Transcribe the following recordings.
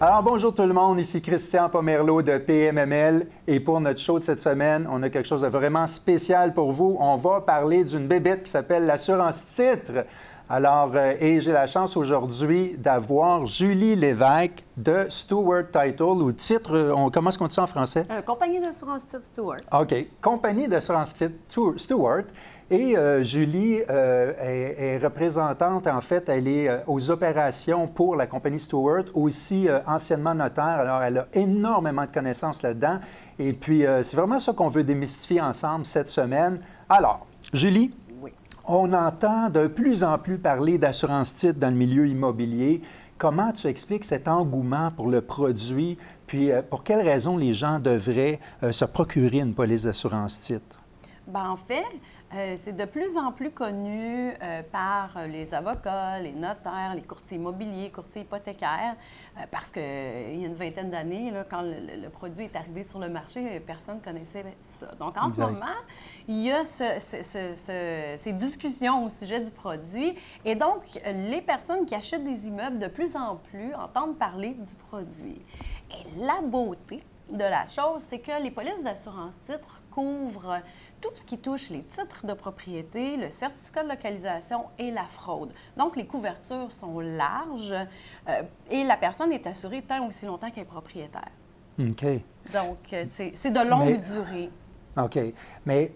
Alors bonjour tout le monde, ici Christian Pomerleau de PMML et pour notre show de cette semaine, on a quelque chose de vraiment spécial pour vous. On va parler d'une bébête qui s'appelle l'assurance titre. Alors, euh, et j'ai la chance aujourd'hui d'avoir Julie Lévesque de Stewart Title ou titre, euh, on, comment est-ce qu'on dit ça en français? Euh, compagnie d'assurance titre Stewart. OK. Compagnie d'assurance titre Stewart. Et Julie est, représentante, en fait, elle est aux opérations pour la compagnie Stewart, aussi anciennement notaire. Alors, elle a énormément de connaissances là-dedans. Et puis, c'est vraiment ça qu'on veut démystifier ensemble cette semaine. Alors, Julie, on entend de plus en plus parler d'assurance titre dans le milieu immobilier. Comment tu expliques cet engouement pour le produit? Puis, pour quelles raisons les gens devraient se procurer une police d'assurance titre? Bien, en fait, euh, c'est de plus en plus connu euh, par les avocats, les notaires, les courtiers immobiliers, courtiers hypothécaires, euh, parce qu'il y a une vingtaine d'années, quand le, produit est arrivé sur le marché, personne ne connaissait ça. Donc, en ce moment, il y a ces discussions au sujet du produit. Et donc, les personnes qui achètent des immeubles de plus en plus entendent parler du produit. Et la beauté de la chose, c'est que les polices d'assurance titre couvrent tout ce qui touche les titres de propriété, le certificat de localisation et la fraude. Donc, les couvertures sont larges euh, et la personne est assurée tant aussi longtemps qu'elle est propriétaire. OK. Donc, euh, c'est de longue durée. OK. Mais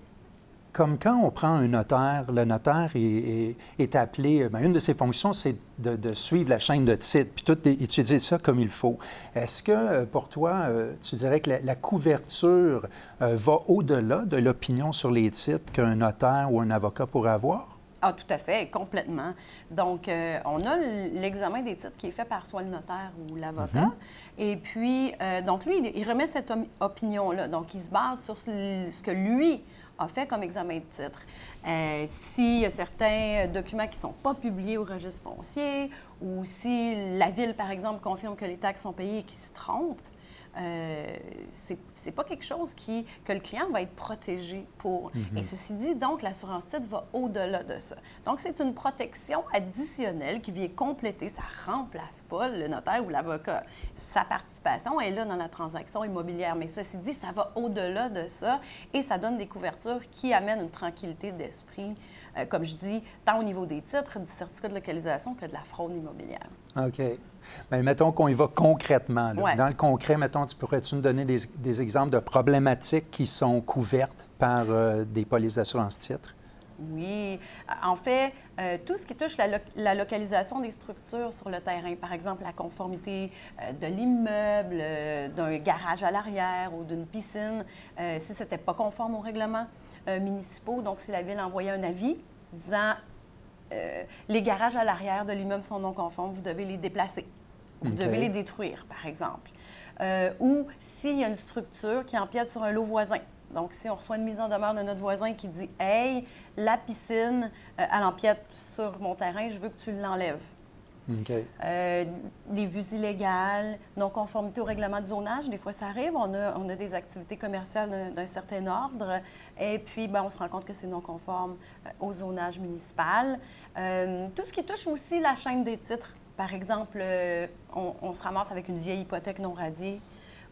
comme quand on prend un notaire, le notaire est, appelé, bien, une de ses fonctions, c'est de, suivre la chaîne de titres, puis tout étudier ça comme il faut. Est-ce que euh, pour toi, euh, tu dirais que la, couverture euh, va au-delà de l'opinion sur les titres qu'un notaire ou un avocat pourrait avoir? Ah, tout à fait, complètement. Donc, on a l'examen des titres qui est fait par soit le notaire ou l'avocat. Mm-hmm. Et puis, donc, lui, il, remet cette opinion-là. Donc, il se base sur ce que lui a fait comme examen de titre. Euh, S'il y a certains documents qui ne sont pas publiés au registre foncier ou si la ville, par exemple, confirme que les taxes sont payées et qu'ils se trompent, euh, c'est pas quelque chose qui, que le client va être protégé pour. Mhm. Et ceci dit, donc, l'assurance titre va au-delà de ça. Donc, c'est une protection additionnelle qui vient compléter, ça remplace pas le notaire ou l'avocat. Sa participation est là dans la transaction immobilière. Mais ceci dit, ça va au-delà de ça et ça donne des couvertures qui amènent une tranquillité d'esprit, euh, comme je dis, tant au niveau des titres, du certificat de localisation que de la fraude immobilière. OK. Bien, mettons qu'on y va concrètement. Dans le concret, mettons, tu pourrais-tu nous donner des, exemples de problématiques qui sont couvertes par euh, des polices d'assurance titre? Oui. En fait, euh, tout ce qui touche la, la, localisation des structures sur le terrain, par exemple la conformité euh, de l'immeuble, d'un garage à l'arrière ou d'une piscine, si ce n'était pas conforme aux règlements municipaux, donc si la ville envoyait un avis disant euh, les garages à l'arrière de l'immeuble sont non conformes, vous devez les déplacer. Vous devez les détruire, par exemple. Euh, ou s'il y a une structure qui empiète sur un lot voisin. Donc, si on reçoit une mise en demeure de notre voisin qui dit Hey, la piscine, euh, elle empiète sur mon terrain, je veux que tu l'enlèves. Euh, des vues illégales, non-conformité au règlement de zonage, des fois ça arrive. On a, on a des activités commerciales d'un certain ordre et puis ben, on se rend compte que c'est non-conforme euh, au zonage municipal. Euh, tout ce qui touche aussi la chaîne des titres. Par exemple, on, se ramasse avec une vieille hypothèque non radiée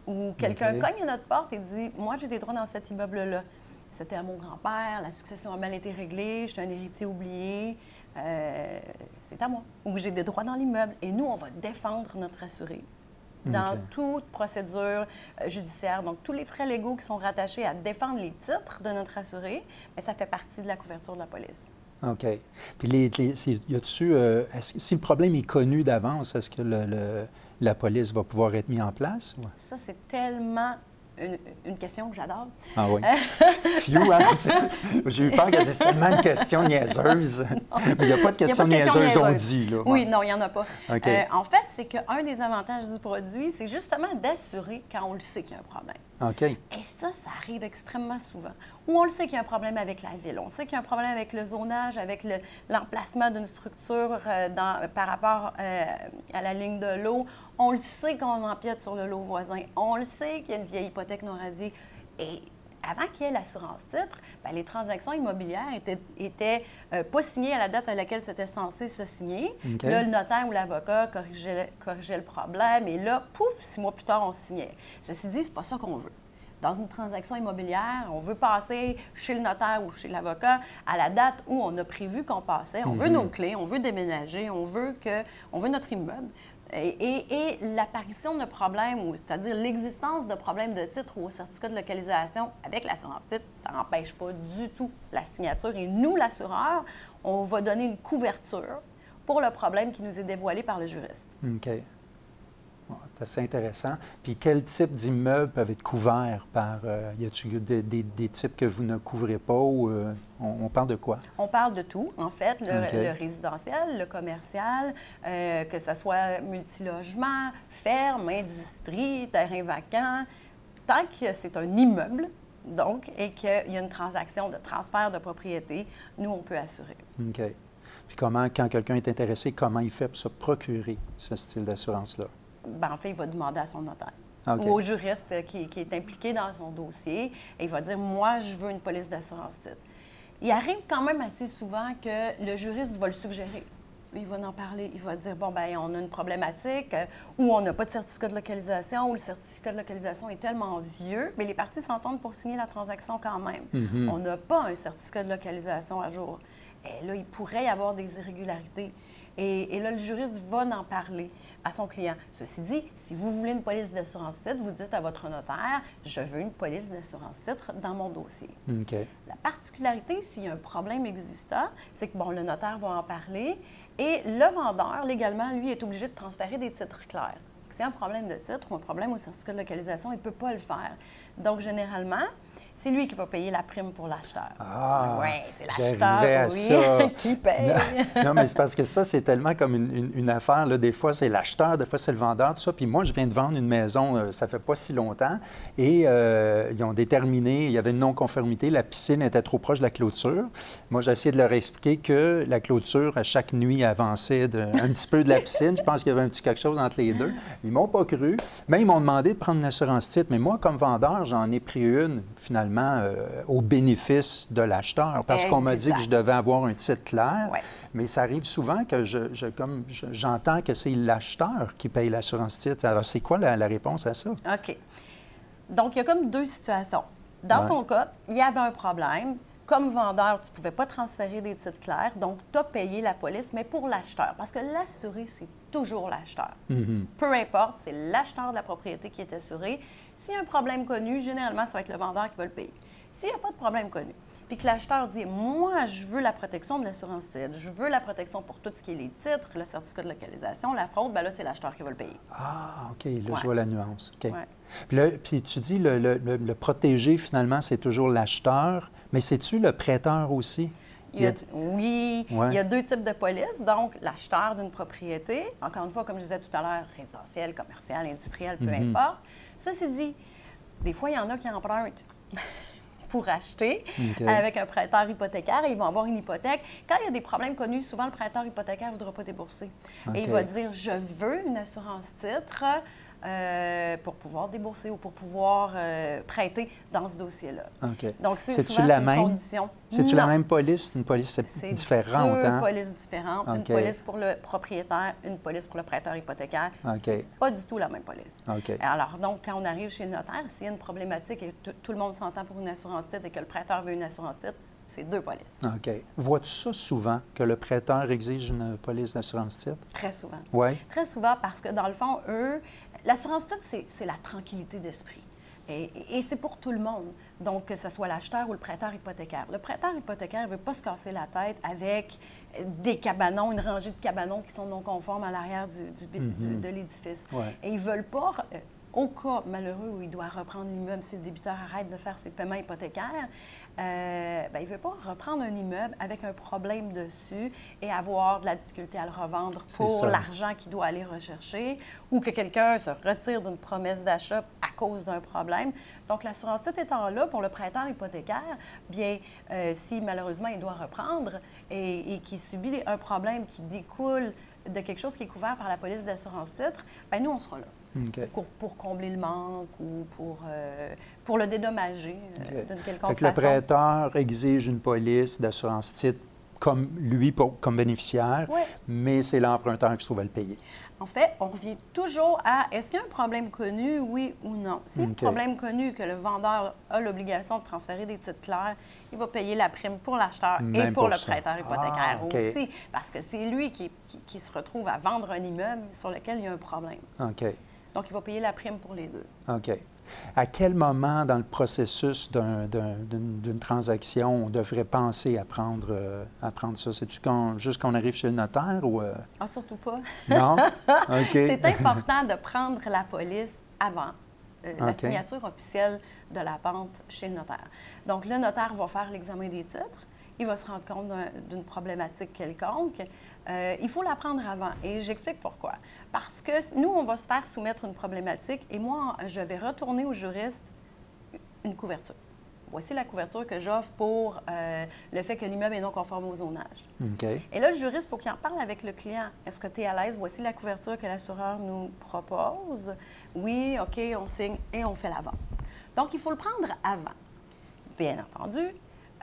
ou quelqu'un cogne à notre porte et dit Moi, j'ai des droits dans cet immeuble-là. C'était à mon grand-père, la succession a mal été réglée, je suis un héritier oublié. Euh, c'est à moi, ou j'ai des droits dans l'immeuble. Et nous, on va défendre notre assuré dans toute procédure euh, judiciaire. Donc, tous les frais légaux qui sont rattachés à défendre les titres de notre assuré, mais ça fait partie de la couverture de la police. OK. Puis, les, y a-tu, euh, si le problème est connu d'avance, est-ce que la police va pouvoir être mise en place? Ça, c'est tellement une, question que j'adore. Ah oui. Fiu, hein? J'ai eu peur qu'elle dise tellement de questions niaiseuses. Mais il n'y a pas de questions niaiseuses, on dit. Là. Oui, non, il n'y en a pas. Euh, en fait, c'est qu'un des avantages du produit, c'est justement d'assurer quand on le sait qu'il y a un problème. OK. Et ça, ça arrive extrêmement souvent. Ou on le sait qu'il y a un problème avec la ville, on sait qu'il y a un problème avec le zonage, avec l'emplacement d'une structure euh, par rapport euh, à la ligne de l'eau. On le sait qu'on empiète sur le lot voisin. On le sait qu'il y a une vieille hypothèque non radiée. Et avant qu'il y ait l'assurance titre, ben, les transactions immobilières étaient, euh, pas signées à la date à laquelle c'était censé se signer. Là, le notaire ou l'avocat corrigeait, corrigeait, le problème et là, pouf, six mois plus tard, on signait. Ceci dit, c'est pas ça qu'on veut. Dans une transaction immobilière, on veut passer chez le notaire ou chez l'avocat à la date où on a prévu qu'on passait. On veut mhm. nos clés, on veut déménager, on veut, que, on veut notre immeuble. Et, l'apparition de problèmes, c'est-à-dire l'existence de problèmes de titre ou au certificat de localisation avec l'assurance titre, ça n'empêche pas du tout la signature. Et nous, l'assureur, on va donner une couverture pour le problème qui nous est dévoilé par le juriste. OK. C'est assez intéressant. Puis quel type d'immeubles peuvent être couverts par... Euh, y a-t-il des, types que vous ne couvrez pas ou... Euh, on, parle de quoi? On parle de tout, en fait, le, résidentiel, le commercial, euh, que ce soit multilogement, ferme, industrie, terrain vacant. Tant que c'est un immeuble, donc, et qu'il y a une transaction de transfert de propriété, nous, on peut assurer. OK. Puis comment, quand quelqu'un est intéressé, comment il fait pour se procurer ce style d'assurance-là? Bien, en fait, il va demander à son notaire. ou au juriste qui, qui, est impliqué dans son dossier. Et il va dire, moi, je veux une police d'assurance titre il arrive quand même assez souvent que le juriste va le suggérer. Il va en parler. Il va dire bon, ben on a une problématique euh, ou on n'a pas de certificat de localisation ou le certificat de localisation est tellement vieux, mais les parties s'entendent pour signer la transaction quand même. Mm-hmm. On n'a pas un certificat de localisation à jour. Et là, il pourrait y avoir des irrégularités. Et, là, le juriste va en parler à son client. Ceci dit, si vous voulez une police d'assurance titre, vous dites à votre notaire, je veux une police d'assurance titre dans mon dossier. La particularité, s'il y a un problème existant, c'est que, bon, le notaire va en parler et le vendeur, légalement, lui, est obligé de transférer des titres clairs. S'il y a un problème de titre ou un problème au certificat de localisation, il ne peut pas le faire. Donc, généralement, c'est lui qui va payer la prime pour l'acheteur. Ah, oui, c'est l'acheteur, oui, qui paye. Non, mais c'est parce que ça, c'est tellement comme une, affaire. Là. Des fois, c'est l'acheteur, des fois, c'est le vendeur, tout ça. Puis moi, je viens de vendre une maison, euh, ça fait pas si longtemps, et euh, ils ont déterminé, il y avait une non-conformité, la piscine était trop proche de la clôture. Moi, j'ai essayé de leur expliquer que la clôture, à chaque nuit, avançait un petit peu de la piscine. Je pense qu'il y avait un petit quelque chose entre les deux. Ils m'ont pas cru, mais ils m'ont demandé de prendre une assurance titre. Mais moi, comme vendeur, j'en ai pris une, finalement euh, au bénéfice de l'acheteur, parce qu'on m'a dit que je devais avoir un titre clair. Mais ça arrive souvent que je, comme j'entends que c'est l'acheteur qui paye l'assurance titre. Alors, c'est quoi la, réponse à ça? OK. Donc, il y a comme deux situations. Dans ton cas, il y avait un problème. Comme vendeur, tu ne pouvais pas transférer des titres clairs, donc tu as payé la police, mais pour l'acheteur. Parce que l'assuré, c'est toujours l'acheteur. Mm-hmm. Peu importe, c'est l'acheteur de la propriété qui est assuré. S'il y a un problème connu, généralement, ça va être le vendeur qui va le payer. S'il n'y a pas de problème connu, puis que l'acheteur dit Moi, je veux la protection de l'assurance titre, je veux la protection pour tout ce qui est les titres, le certificat de localisation, la fraude, bien là, c'est l'acheteur qui va le payer. Ah, OK. Là, je vois la nuance. OK. Puis, là, puis tu dis le, le, le, protégé, finalement, c'est toujours l'acheteur, mais c'est-tu le prêteur aussi? oui, il y a deux types de police. Donc, l'acheteur d'une propriété, encore une fois, comme je disais tout à l'heure, résidentiel, commercial, industriel, peu mm-hmm. importe. Ceci dit, des fois, il y en a qui empruntent pour acheter avec un prêteur hypothécaire et ils vont avoir une hypothèque. Quand il y a des problèmes connus, souvent le prêteur hypothécaire ne voudra pas débourser. Et il va dire, je veux une assurance titre euh, pour pouvoir débourser ou pour pouvoir euh, prêter dans ce dossier-là. Donc, c'est souvent la même? condition. C'est-tu la même police, une police différente? Deux hein? polices différentes. Une police pour le propriétaire, une police pour le prêteur hypothécaire. C'est pas du tout la même police. Alors, donc, quand on arrive chez le notaire, s'il y a une problématique et tout le monde s'entend pour une assurance titre et que le prêteur veut une assurance titre, c'est deux polices. OK. Vois-tu ça souvent, que le prêteur exige une police d'assurance titre? Très souvent. Oui. Très souvent parce que, dans le fond, eux, L'assurance titre, c'est la tranquillité d'esprit. Et, c'est pour tout le monde. Donc, que ce soit l'acheteur ou le prêteur hypothécaire. Le prêteur hypothécaire ne veut pas se casser la tête avec des cabanons, une rangée de cabanons qui sont non conformes à l'arrière du, mm-hmm. de l'édifice. Et ils ne veulent pas euh, au cas malheureux où il doit reprendre l'immeuble, si le débiteur arrête de faire ses paiements hypothécaires, euh, ben, il ne veut pas reprendre un immeuble avec un problème dessus et avoir de la difficulté à le revendre pour l'argent qu'il doit aller rechercher ou que quelqu'un se retire d'une promesse d'achat à cause d'un problème. Donc, l'assurance titre étant là pour le prêteur hypothécaire, bien, euh, si malheureusement il doit reprendre et, et qu'il subit un problème qui découle de quelque chose qui est couvert par la police d'assurance titre, ben nous, on sera là. Pour, combler le manque ou pour, euh, pour le dédommager euh, d'une quelconque façon. Le prêteur exige une police d'assurance titre comme lui comme bénéficiaire, mais c'est l'emprunteur qui se trouve à le payer. En fait, on revient toujours à est-ce qu'il y a un problème connu, oui ou non? Si y a un problème connu que le vendeur a l'obligation de transférer des titres clairs, il va payer la prime pour l'acheteur et pour, le prêteur hypothécaire ah, aussi, parce que c'est lui qui, qui, se retrouve à vendre un immeuble sur lequel il y a un problème. OK. Donc, il va payer la prime pour les deux. OK. À quel moment dans le processus d'une transaction on devrait penser à prendre, euh, à prendre ça? C'est-tu juste quand on arrive chez le notaire ou... Euh? Ah, surtout pas. Non? OK. C'est important de prendre la police avant. Euh, la signature officielle de la vente chez le notaire. Donc, le notaire va faire l'examen des titres, il va se rendre compte d'une problématique quelconque. il faut la prendre avant. Et j'explique pourquoi. Parce que nous, on va se faire soumettre une problématique et moi, je vais retourner au juriste une couverture. Voici la couverture que j'offre pour euh, le fait que l'immeuble est non conforme au zonage. Et là, le juriste, il faut qu'il en parle avec le client. Est-ce que tu es à l'aise? Voici la couverture que l'assureur nous propose. Oui, OK, on signe et on fait la vente. Donc, il faut le prendre avant. Bien entendu,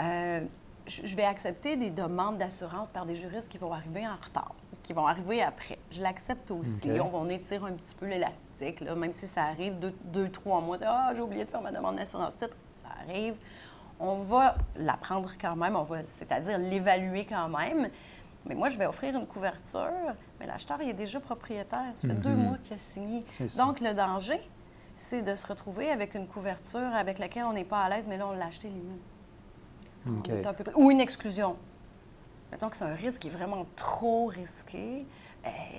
euh, je vais accepter des demandes d'assurance par des juristes qui vont arriver en retard qui vont arriver après. Je l'accepte aussi. On, étire un petit peu l'élastique, même si ça arrive deux, trois mois. Ah, j'ai oublié de faire ma demande d'assurance titre. Ça arrive. On va la prendre quand même, on va, c'est-à-dire l'évaluer quand même. Mais moi, je vais offrir une couverture, mais l'acheteur, il est déjà propriétaire. Ça fait deux mhm. mois qu'il a signé. Donc, le danger, c'est de se retrouver avec une couverture avec laquelle on n'est pas à l'aise, mais là, on l'a acheté lui-même. Ou une exclusion. Mettons que c'est un risque qui est vraiment trop risqué.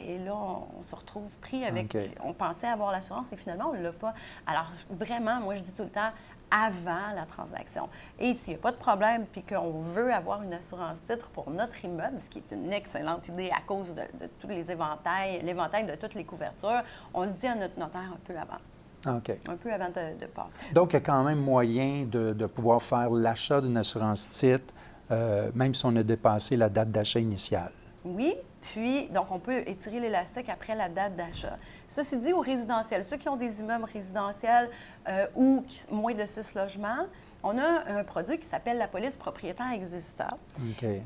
Et là, on, se retrouve pris avec. On pensait avoir l'assurance et finalement, on ne l'a pas. Alors, vraiment, moi, je dis tout le temps avant la transaction. Et s'il n'y a pas de problème, puis qu'on veut avoir une assurance titre pour notre immeuble, ce qui est une excellente idée à cause de, tous les éventails, l'éventail de toutes les couvertures, on le dit à notre notaire un peu avant. OK. Un peu avant de, passer. Donc, il y a quand même moyen de, de pouvoir faire l'achat d'une assurance titre euh, même si on a dépassé la date d'achat initiale. Oui, puis, donc, on peut étirer l'élastique après la date d'achat. Ceci dit, au résidentiel, ceux qui ont des immeubles résidentiels euh, ou moins de six logements, on a un produit qui s'appelle la police propriétaire existante,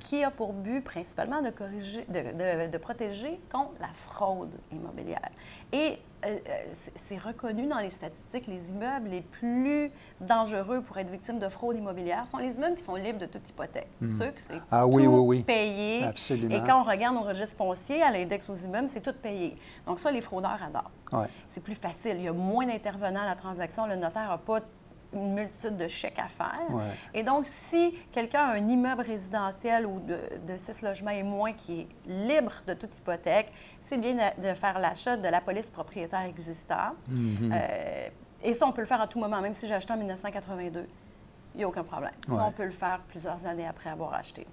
qui a pour but principalement de, corriger, de, protéger contre la fraude immobilière. Et euh, euh, c'est reconnu dans les statistiques, les immeubles les plus dangereux pour être victimes de fraude immobilière sont les immeubles qui sont libres de toute hypothèque. Hmm. Ceux qui c'est ah, tout oui, oui, payé. Absolument. Et quand on regarde nos registres fonciers, à l'index aux immeubles, c'est tout payé. Donc ça, les fraudeurs adorent. C'est plus facile. Il y a moins d'intervenants à la transaction. Le notaire n'a pas une multitude de chèques à faire. Et donc, si quelqu'un a un immeuble résidentiel ou de, six logements et moins qui est libre de toute hypothèque, c'est bien de, faire l'achat de la police propriétaire existante. Mm-hmm. Euh, et ça, on peut le faire à tout moment, même si j'ai acheté en 1982. Il n'y a aucun problème. Ça, on peut le faire plusieurs années après avoir acheté.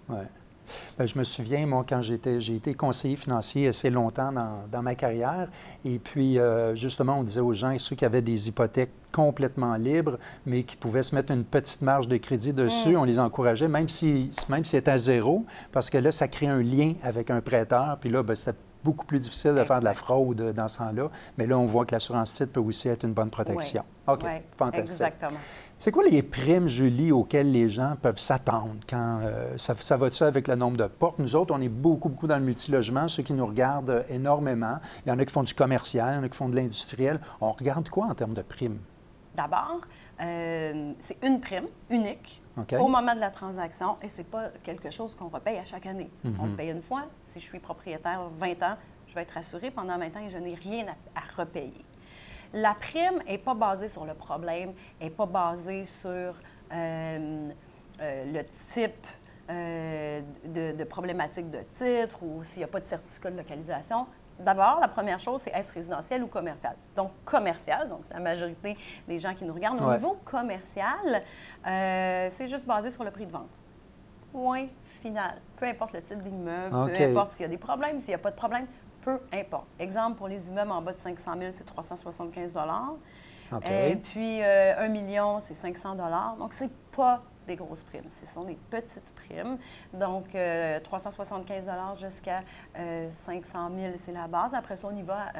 Bien, je me souviens, moi, quand j'étais, j'ai été conseiller financier assez longtemps dans, ma carrière, et puis euh, justement, on disait aux gens, ceux qui avaient des hypothèques complètement libres, mais qui pouvaient se mettre une petite marge de crédit dessus, mm. on les encourageait, même si, même si c'était à zéro, parce que là, ça crée un lien avec un prêteur, puis là, bien, c'était beaucoup plus difficile de faire de la fraude dans ce temps-là. Mais là, on voit que l'assurance titre peut aussi être une bonne protection. OK, fantastique. Exactement. C'est quoi les primes, Julie, auxquelles les gens peuvent s'attendre quand euh, ça, ça va ça avec le nombre de portes? Nous autres, on est beaucoup, beaucoup dans le multilogement, ceux qui nous regardent euh, énormément. Il y en a qui font du commercial, il y en a qui font de l'industriel. On regarde quoi en termes de primes? D'abord, euh, c'est une prime unique au moment de la transaction et ce n'est pas quelque chose qu'on repaye à chaque année. On le mhm. paye une fois. Si je suis propriétaire 20 ans, je vais être assuré pendant 20 ans et je n'ai rien à, repayer. La prime n'est pas basée sur le problème, n'est pas basée sur euh, euh, le type de, de, problématique de titre ou s'il n'y a pas de certificat de localisation. D'abord, la première chose, c'est est-ce résidentiel ou commercial? Donc, commercial, donc la majorité des gens qui nous regardent. Au niveau commercial, euh, c'est juste basé sur le prix de vente. Point final. Peu importe le type d'immeuble, peu importe s'il y a des problèmes, s'il n'y a pas de problème, peu importe. Exemple, pour les immeubles en bas de 500 000, c'est 375 Et puis, un million, c'est 500 Donc, c'est pas des grosses primes. Ce sont des petites primes. Donc, 375 jusqu'à 500 000, c'est la base. Après ça, on y va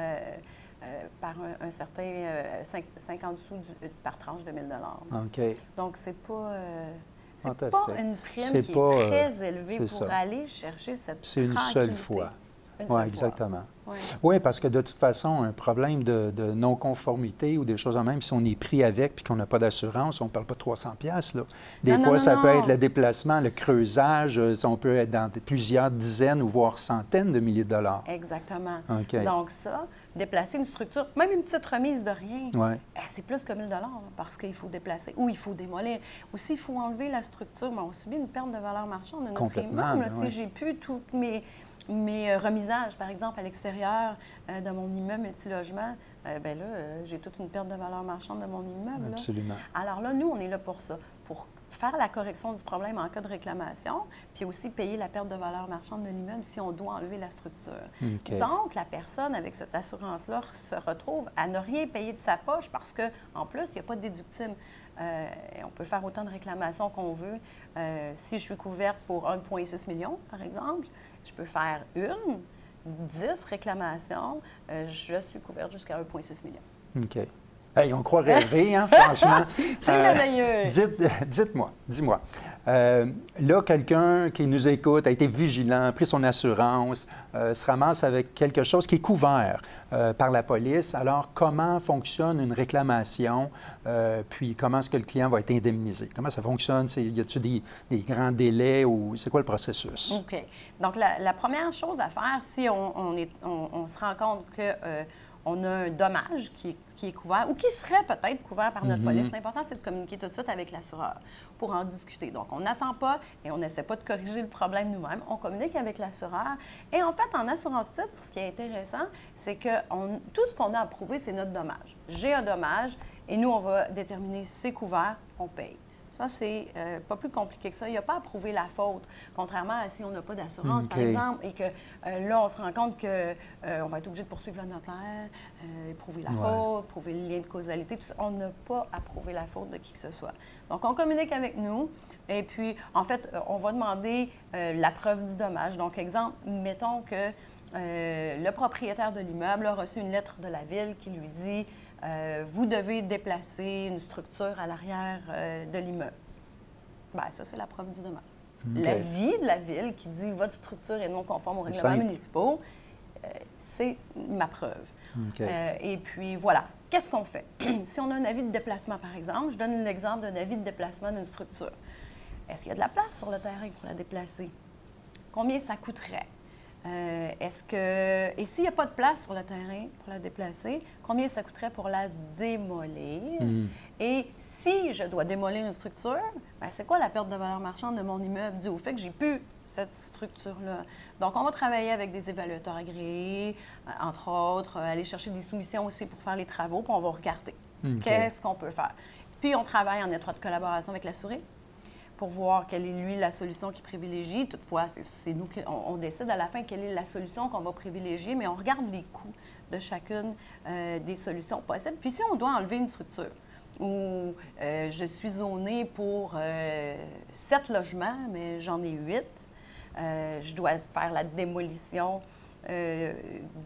euh, par un, certain 50 euh, sous par tranche de 1000 OK. Donc, c'est pas. Euh, c'est pas une prime qui est très élevée pour aller chercher cette C'est une seule fois. Oui, exactement. Oui, parce que de toute façon, un problème de, non-conformité ou des choses en même, si on est pris avec puis qu'on n'a pas d'assurance, on ne parle pas de 300 pièces Des fois, ça peut être le déplacement, le creusage, on peut être dans plusieurs dizaines ou voire centaines de milliers de dollars. Exactement. Donc ça, déplacer une structure, même une petite remise de rien, eh, c'est plus que 1000 dollars parce qu'il faut déplacer ou il faut démolir. Ou s'il faut enlever la structure, mais on subit une perte de valeur marchande de notre immeuble. Si j'ai plus toutes mes, mes euh, remisages, par exemple, à l'extérieur euh, de mon immeuble multilogement, euh, bien là, j'ai toute une perte de valeur marchande de mon immeuble. Absolument. Alors là, nous, on est là pour ça, pour faire la correction du problème en cas de réclamation, puis aussi payer la perte de valeur marchande de l'immeuble si on doit enlever la structure. Donc, la personne avec cette assurance-là se retrouve à ne rien payer de sa poche parce qu'en plus, il n'y a pas de déductible. Euh, on peut faire autant de réclamations qu'on veut. Euh, si je suis couverte pour 1,6 million, par exemple, je peux faire une, 10 réclamations. Euh, je suis couverte jusqu'à 1,6 million. OK on croit rêver, hein, franchement. C'est euh, merveilleux. Dites, moi dis-moi. Euh, là, quelqu'un qui nous écoute a été vigilant, a pris son assurance, euh, se ramasse avec quelque chose qui est couvert par la police. Alors, comment fonctionne une réclamation? puis, comment est-ce que le client va être indemnisé? Comment ça fonctionne? Y a-t-il des, des, grands délais ou c'est quoi le processus? OK. Donc, la, première chose à faire, si on, est, on se rend compte que on a un dommage qui est, couvert ou qui serait peut-être couvert par notre mhm. police. L'important, c'est de communiquer tout de suite avec l'assureur pour en discuter. Donc, on n'attend pas et on n'essaie pas de corriger le problème nous-mêmes. On communique avec l'assureur. Et en fait, en assurance titre, ce qui est intéressant, c'est que tout ce qu'on a approuvé, c'est notre dommage. J'ai un dommage et nous, on va déterminer si c'est couvert, on paye. Ça, c'est euh, pas plus compliqué que ça. Il n'y a pas à prouver la faute, contrairement à si on n'a pas d'assurance, par exemple, et que euh, là, on se rend compte qu'on euh, va être obligé de poursuivre le notaire, prouver la faute, prouver le lien de causalité. Tout ça. On n'a pas à prouver la faute de qui que ce soit. Donc, on communique avec nous. Et puis, en fait, on va demander la preuve du dommage. Donc, exemple, mettons que le propriétaire de l'immeuble a reçu une lettre de la ville qui lui dit euh, vous devez déplacer une structure à l'arrière euh, de l'immeuble. Bien, ça, c'est la preuve du dommage. La vie de la ville qui dit votre structure est non conforme aux règlements municipaux, euh, c'est ma preuve. et puis, voilà. Qu'est-ce qu'on fait? si on a un avis de déplacement, par exemple, je donne l'exemple d'un avis de déplacement d'une structure. Est-ce qu'il y a de la place sur le terrain pour la déplacer? Combien ça coûterait? Euh, est-ce que. Et s'il n'y a pas de place sur le terrain pour la déplacer, combien ça coûterait pour la démolir? Hmm. Et si je dois démolir une structure, ben, c'est quoi la perte de valeur marchande de mon immeuble dû au fait que j'ai plus cette structure-là? Donc, on va travailler avec des évaluateurs agréés, euh, entre autres, euh, aller chercher des soumissions aussi pour faire les travaux, puis on va regarder qu'est-ce qu'on peut faire. Puis, on travaille en étroite collaboration avec la souris pour voir quelle est, lui, la solution qu'il privilégie. Toutefois, c'est nous qui on, décide à la fin quelle est la solution qu'on va privilégier, mais on regarde les coûts de chacune euh, des solutions possibles. Puis si on doit enlever une structure où euh, je suis zonée pour euh, sept logements, mais j'en ai huit, je dois faire la démolition euh,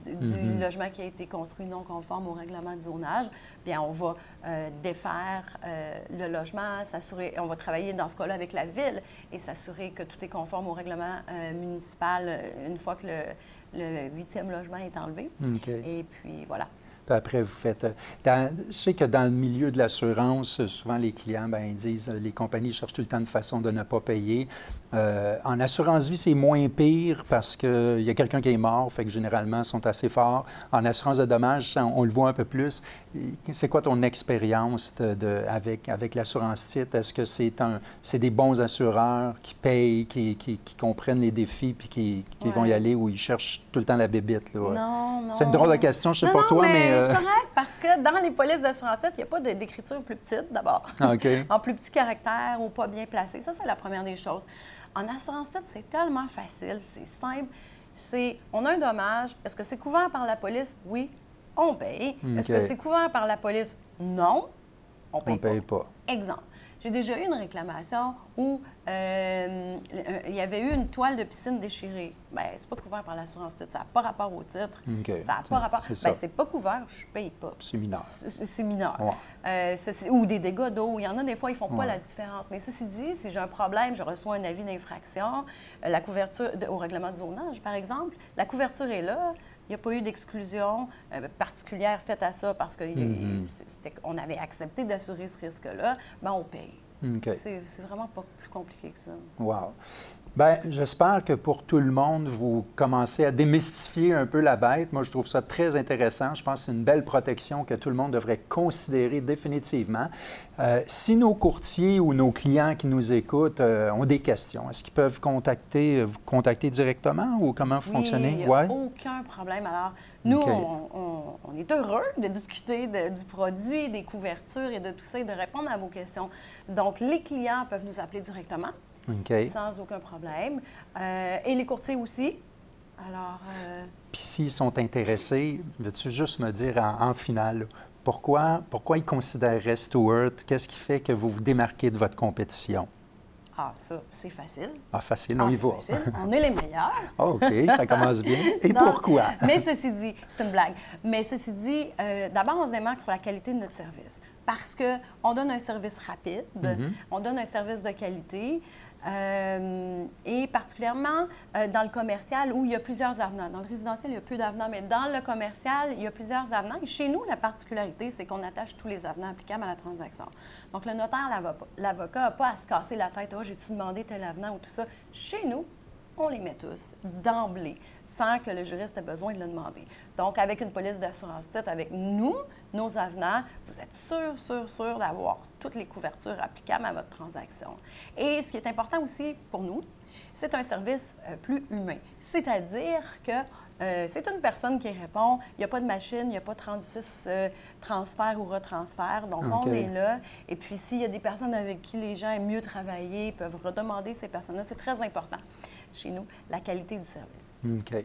du, mhm. logement qui a été construit non conforme au règlement de zonage, bien, on va euh, défaire euh, le logement, s'assurer, on va travailler dans ce cas-là avec la ville et s'assurer que tout est conforme au règlement municipal une fois que le, huitième logement est enlevé. Et puis, voilà. Puis après, vous faites. je sais que dans le milieu de l'assurance, souvent les clients ben, disent les compagnies cherchent tout le temps de façon de ne pas payer. Euh, en assurance vie, c'est moins pire parce qu'il y a quelqu'un qui est mort, fait que généralement, ils sont assez forts. En assurance de dommages, on, le voit un peu plus. C'est quoi ton expérience de, avec, avec l'assurance titre? Est-ce que c'est un, c'est des bons assureurs qui payent, qui, qui, comprennent les défis puis qui, qui vont y aller ou ils cherchent tout le temps la bébite? Non, non. C'est une drôle de question, je sais pas toi, mais... Euh, c'est correct parce que dans les polices d'assurance titre, il n'y a pas d'écriture plus petite, d'abord. Ah, en plus petit caractère ou pas bien placé. Ça, c'est la première des choses. En assurance titre, c'est tellement facile, c'est simple. C'est, on a un dommage. Est-ce que c'est couvert par la police? Oui, on paye. Est-ce que c'est couvert par la police? Non, on ne paye, pas. Exemple. J'ai déjà eu une réclamation où euh, il y avait eu une toile de piscine déchirée. Bien, c'est pas couvert par l'assurance titre. Ça n'a pas rapport au titre. Ça n'a pas rapport. Bien, c'est pas couvert, je ne paye pas. C'est mineur. C'est mineur. Euh, ou des dégâts d'eau. Il y en a des fois, ils font pas la différence. Mais ceci dit, si j'ai un problème, je reçois un avis d'infraction, euh, la couverture au règlement de zonage, par exemple, la couverture est là. Il n'y a pas eu d'exclusion particulière faite à ça parce qu'on mm-hmm. avait accepté d'assurer ce risque-là. Bien, on paye. C'est vraiment pas plus compliqué que ça. Wow. Bien, j'espère que pour tout le monde, vous commencez à démystifier un peu la bête. Moi, je trouve ça très intéressant. Je pense que c'est une belle protection que tout le monde devrait considérer définitivement. Euh, si nos courtiers ou nos clients qui nous écoutent euh, ont des questions, est-ce qu'ils peuvent contacter, vous contacter directement ou comment vous oui, fonctionnez? Il n'y a aucun problème. Alors, nous, on, est heureux de discuter du produit, des couvertures et de tout ça et de répondre à vos questions. Donc, les clients peuvent nous appeler directement sans aucun problème. Euh, et les courtiers aussi. Alors. Euh... Puis s'ils sont intéressés, veux-tu juste me dire en, finale, pourquoi, pourquoi ils considéreraient Stewart? Qu'est-ce qui fait que vous vous démarquez de votre compétition? Ah, ça, c'est facile. Ah, facile, on ah, y va. Facile. On est les meilleurs. Ah, OK, ça commence bien. Et pourquoi? mais ceci dit, c'est une blague. Mais ceci dit, euh, d'abord, on se démarque sur la qualité de notre service. Parce qu'on donne un service rapide, mm-hmm. on donne un service de qualité. Euh, et particulièrement euh, dans le commercial où il y a plusieurs avenants. Dans le résidentiel, il y a peu d'avenants, mais dans le commercial, il y a plusieurs avenants. Et chez nous, la particularité, c'est qu'on attache tous les avenants applicables à la transaction. Donc, le notaire, l'avocat n'a pas à se casser la tête. Oh, j'ai-tu demandé tel avenant ou tout ça? Chez nous, on les met tous d'emblée, sans que le juriste ait besoin de le demander. Donc, avec une police d'assurance titre, avec nous, nos avenants, vous êtes sûr, sûr, sûr d'avoir toutes les couvertures applicables à votre transaction. Et ce qui est important aussi pour nous, c'est un service euh, plus humain. C'est-à-dire que euh, c'est une personne qui répond. Il n'y a pas de machine, il n'y a pas 36 euh, transferts ou retransferts. Donc, on est là. Et puis, s'il y a des personnes avec qui les gens aiment mieux travailler, ils peuvent redemander ces personnes-là. C'est très important chez nous, la qualité du service. OK.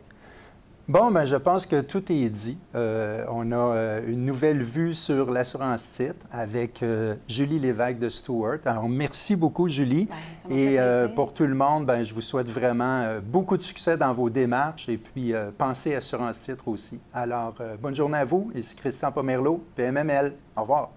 Bon, ben, je pense que tout est dit. Euh, on a euh, une nouvelle vue sur l'assurance titre avec euh, Julie Lévesque de Stewart. Alors, merci beaucoup, Julie. Ben, et pour tout le monde, ben, je vous souhaite vraiment beaucoup de succès dans vos démarches et puis pensez assurance titre aussi. Alors, bonne journée à vous. Ici Christian Pomerleau, PMML. Au revoir.